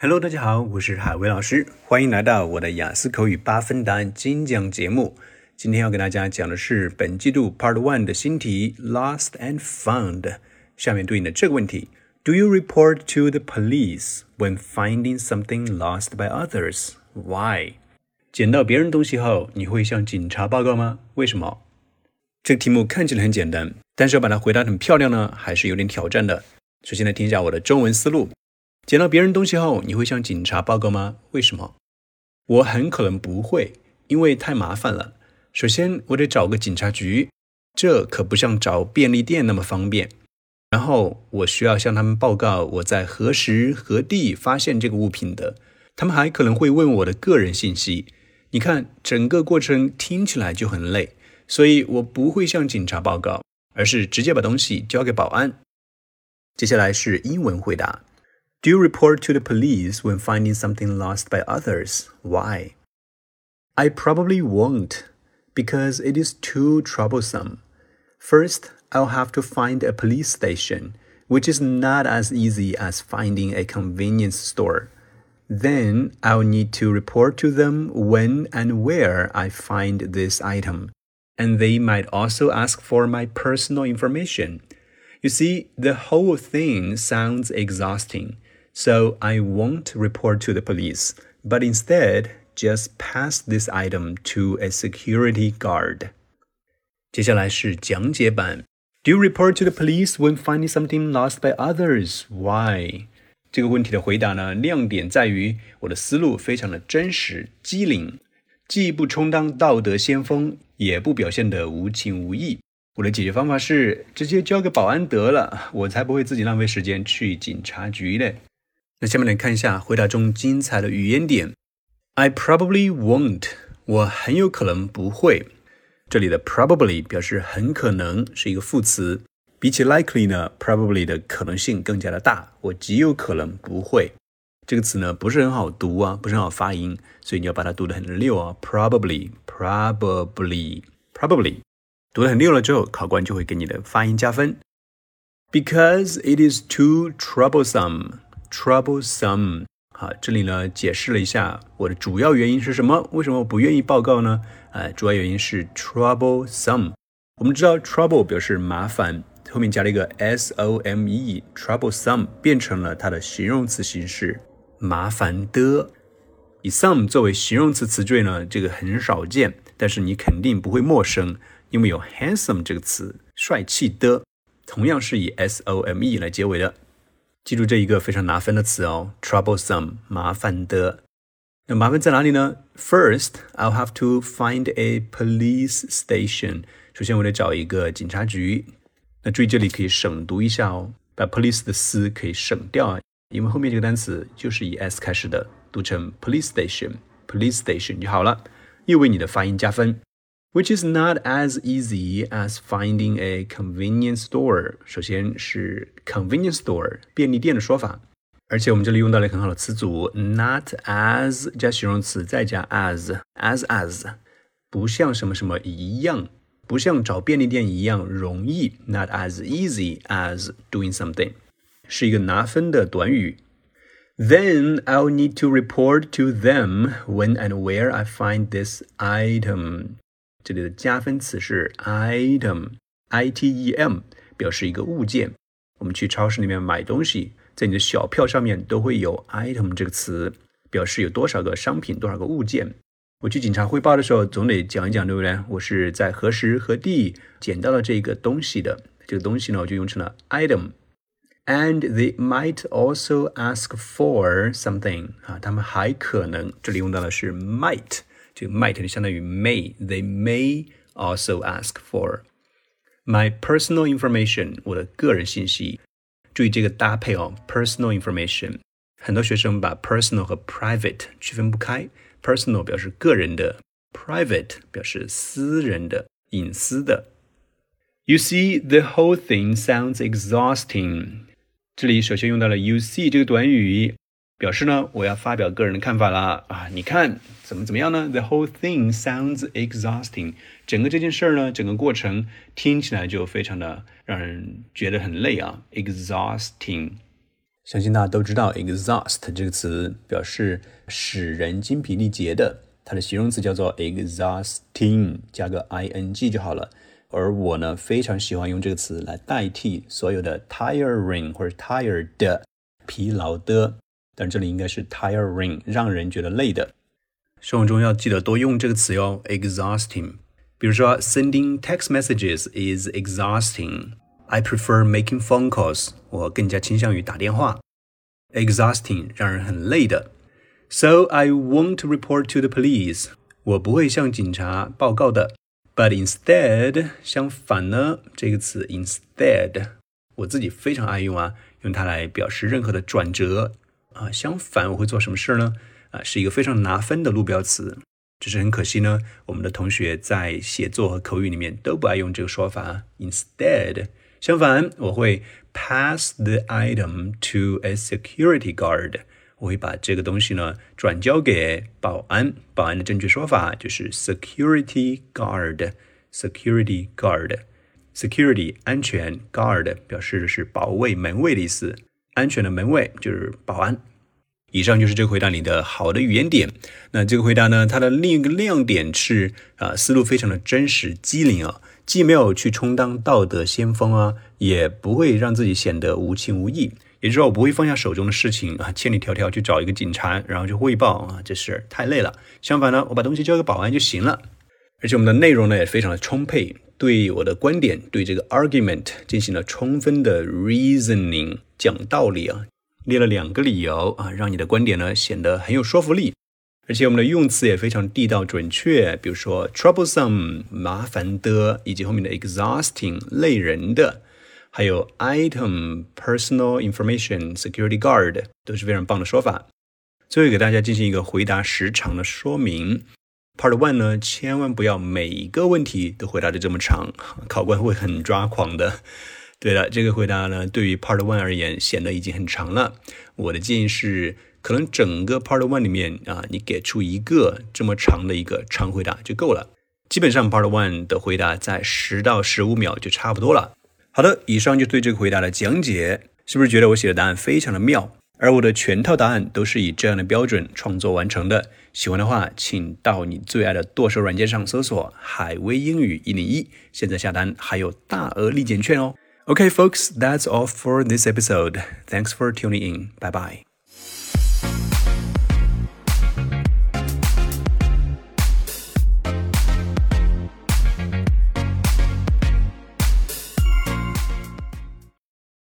Hello，大家好，我是海威老师，欢迎来到我的雅思口语八分答案精讲节目。今天要给大家讲的是本季度 Part One 的新题 Lost and Found。下面对应的这个问题：Do you report to the police when finding something lost by others? Why？捡到别人东西后，你会向警察报告吗？为什么？这个题目看起来很简单，但是要把它回答很漂亮呢，还是有点挑战的。首先来听一下我的中文思路。捡到别人东西后，你会向警察报告吗？为什么？我很可能不会，因为太麻烦了。首先，我得找个警察局，这可不像找便利店那么方便。然后，我需要向他们报告我在何时何地发现这个物品的。他们还可能会问我的个人信息。你看，整个过程听起来就很累，所以我不会向警察报告，而是直接把东西交给保安。接下来是英文回答。Do you report to the police when finding something lost by others? Why? I probably won't, because it is too troublesome. First, I'll have to find a police station, which is not as easy as finding a convenience store. Then I'll need to report to them when and where I find this item. And they might also ask for my personal information. You see, the whole thing sounds exhausting So I won't report to the police, but instead just pass this item to a security guard. 接下来是讲解版。Do you report to the police when finding something lost by others? Why? 这个问题的回答呢，亮点在于我的思路非常的真实机灵，既不充当道德先锋，也不表现得无情无义。我的解决方法是直接交给保安得了，我才不会自己浪费时间去警察局嘞。 那下面来看一下回答中精彩的语言点。I probably won't，我很有可能不会。这里的 probably 表示很可能，是一个副词。比起 likely 呢，probably 的可能性更加的大。我极有可能不会。这个词呢不是很好读啊，不是很好发音，所以你要把它读得很溜啊。Probably，probably，probably，读得很溜了之后，考官就会给你的发音加分。Because it is too troublesome。troublesome。好，这里呢解释了一下我的主要原因是什么？为什么我不愿意报告呢？呃，主要原因是 troublesome。我们知道 trouble 表示麻烦，后面加了一个 s o m e，troublesome 变成了它的形容词形式，麻烦的。以 some 作为形容词词缀呢，这个很少见，但是你肯定不会陌生，因为有 handsome 这个词，帅气的，同样是以 s o m e 来结尾的。记住这一个非常拿分的词哦，troublesome，麻烦的。那麻烦在哪里呢？First, I'll have to find a police station。首先，我得找一个警察局。那注意这里可以省读一下哦，把 police 的 s 可以省掉啊，因为后面这个单词就是以 s 开始的，读成 police station，police station 就好了，又为你的发音加分。which is not as easy as finding a convenience store。首先是 convenience store 便利店的说法，而且我们这里用到了很好的词组，not as 加形容词再加 as as as，不像什么什么一样，不像找便利店一样容易，not as easy as doing something，是一个拿分的短语。Then I'll need to report to them when and where I find this item. 这里的加分词是 item，i t e m，表示一个物件。我们去超市里面买东西，在你的小票上面都会有 item 这个词，表示有多少个商品、多少个物件。我去警察汇报的时候，总得讲一讲，对不对？我是在何时何地捡到了这个东西的。这个东西呢，我就用成了 item。And they might also ask for something 啊，他们还可能，这里用到的是 might。这个 might 就相当于 may。They may also ask for my personal information，我的个人信息。注意这个搭配哦，personal information。很多学生把 personal 和 private 区分不开。personal 表示个人的，private 表示私人的、隐私的。You see, the whole thing sounds exhausting。这里首先用到了 you see 这个短语。 表示呢，我要发表个人的看法啦啊！你看怎么怎么样呢？The whole thing sounds exhausting。整个这件事儿呢，整个过程听起来就非常的让人觉得很累啊，exhausting。相信大家都知道，exhaust 这个词表示使人精疲力竭的，它的形容词叫做 exhausting，加个 ing 就好了。而我呢，非常喜欢用这个词来代替所有的 tiring 或者 tired 疲劳的，但这里应该是 tiring，让人觉得累的。生活中要记得多用这个词哟，exhausting。比如说，sending text messages is exhausting。I prefer making phone calls。我更加倾向于打电话。Exhausting，让人很累的。So I won't report to the police。我不会向警察报告的。But instead，相反呢，这个词 instead，我自己非常爱用啊，用它来表示任何的转折啊。相反，我会做什么事呢？啊，是一个非常拿分的路标词。只是很可惜呢，我们的同学在写作和口语里面都不爱用这个说法。Instead。相反，我会 pass the item to a security guard。我会把这个东西呢转交给保安。保安的正确说法就是 security guard。security guard。security 安全，guard 表示的是保卫、门卫的意思。安全的门卫就是保安。以上就是这个回答里的好的语言点。那这个回答呢，它的另一个亮点是啊，思路非常的真实、机灵啊。既没有去充当道德先锋啊，也不会让自己显得无情无义。也就是说，我不会放下手中的事情啊，千里迢迢去找一个警察，然后去汇报啊，这事太累了。相反呢，我把东西交给保安就行了。而且我们的内容呢也非常的充沛，对我的观点，对这个 argument 进行了充分的 reasoning，讲道理啊，列了两个理由啊，让你的观点呢显得很有说服力。而且我们的用词也非常地道准确，比如说 troublesome 麻烦的，以及后面的 exhausting 累人的，还有 item personal information security guard 都是非常棒的说法。最后给大家进行一个回答时长的说明。Part One 呢，千万不要每一个问题都回答的这么长，考官会很抓狂的。对了，这个回答呢，对于 Part One 而言显得已经很长了。我的建议是。可能整个 Part One 里面啊，你给出一个这么长的一个长回答就够了。基本上 Part One 的回答在十到十五秒就差不多了。好的，以上就对这个回答的讲解，是不是觉得我写的答案非常的妙？而我的全套答案都是以这样的标准创作完成的。喜欢的话，请到你最爱的剁手软件上搜索“海威英语一零一”，现在下单还有大额立减券哦。Okay, folks, that's all for this episode. Thanks for tuning in. Bye bye.